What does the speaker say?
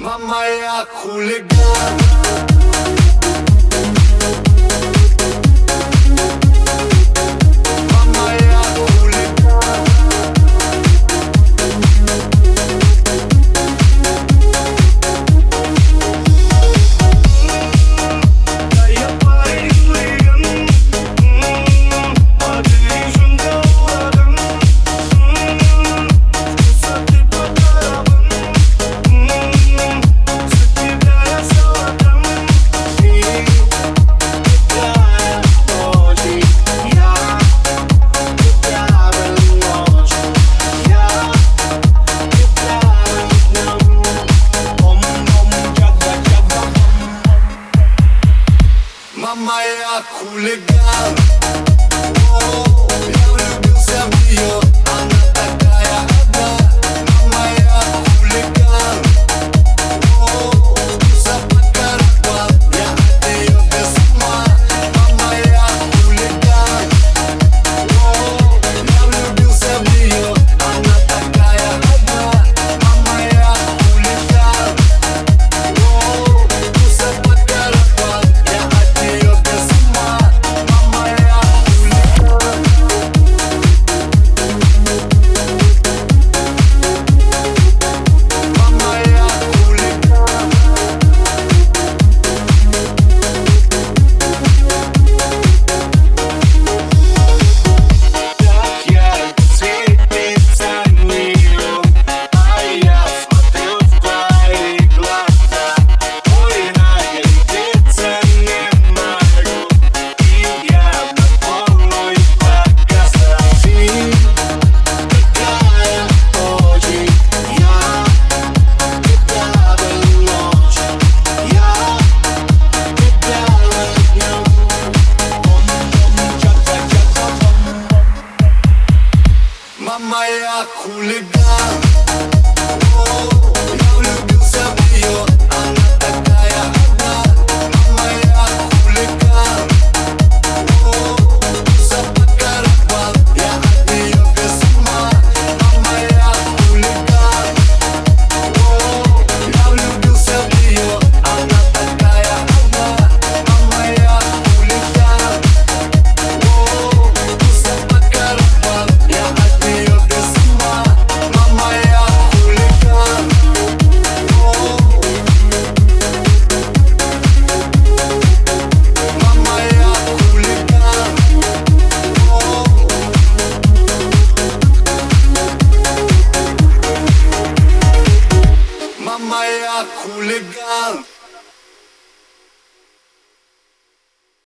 Мама, я хулиган я хулиган О, я huligan I'm cool Maya Kuligan.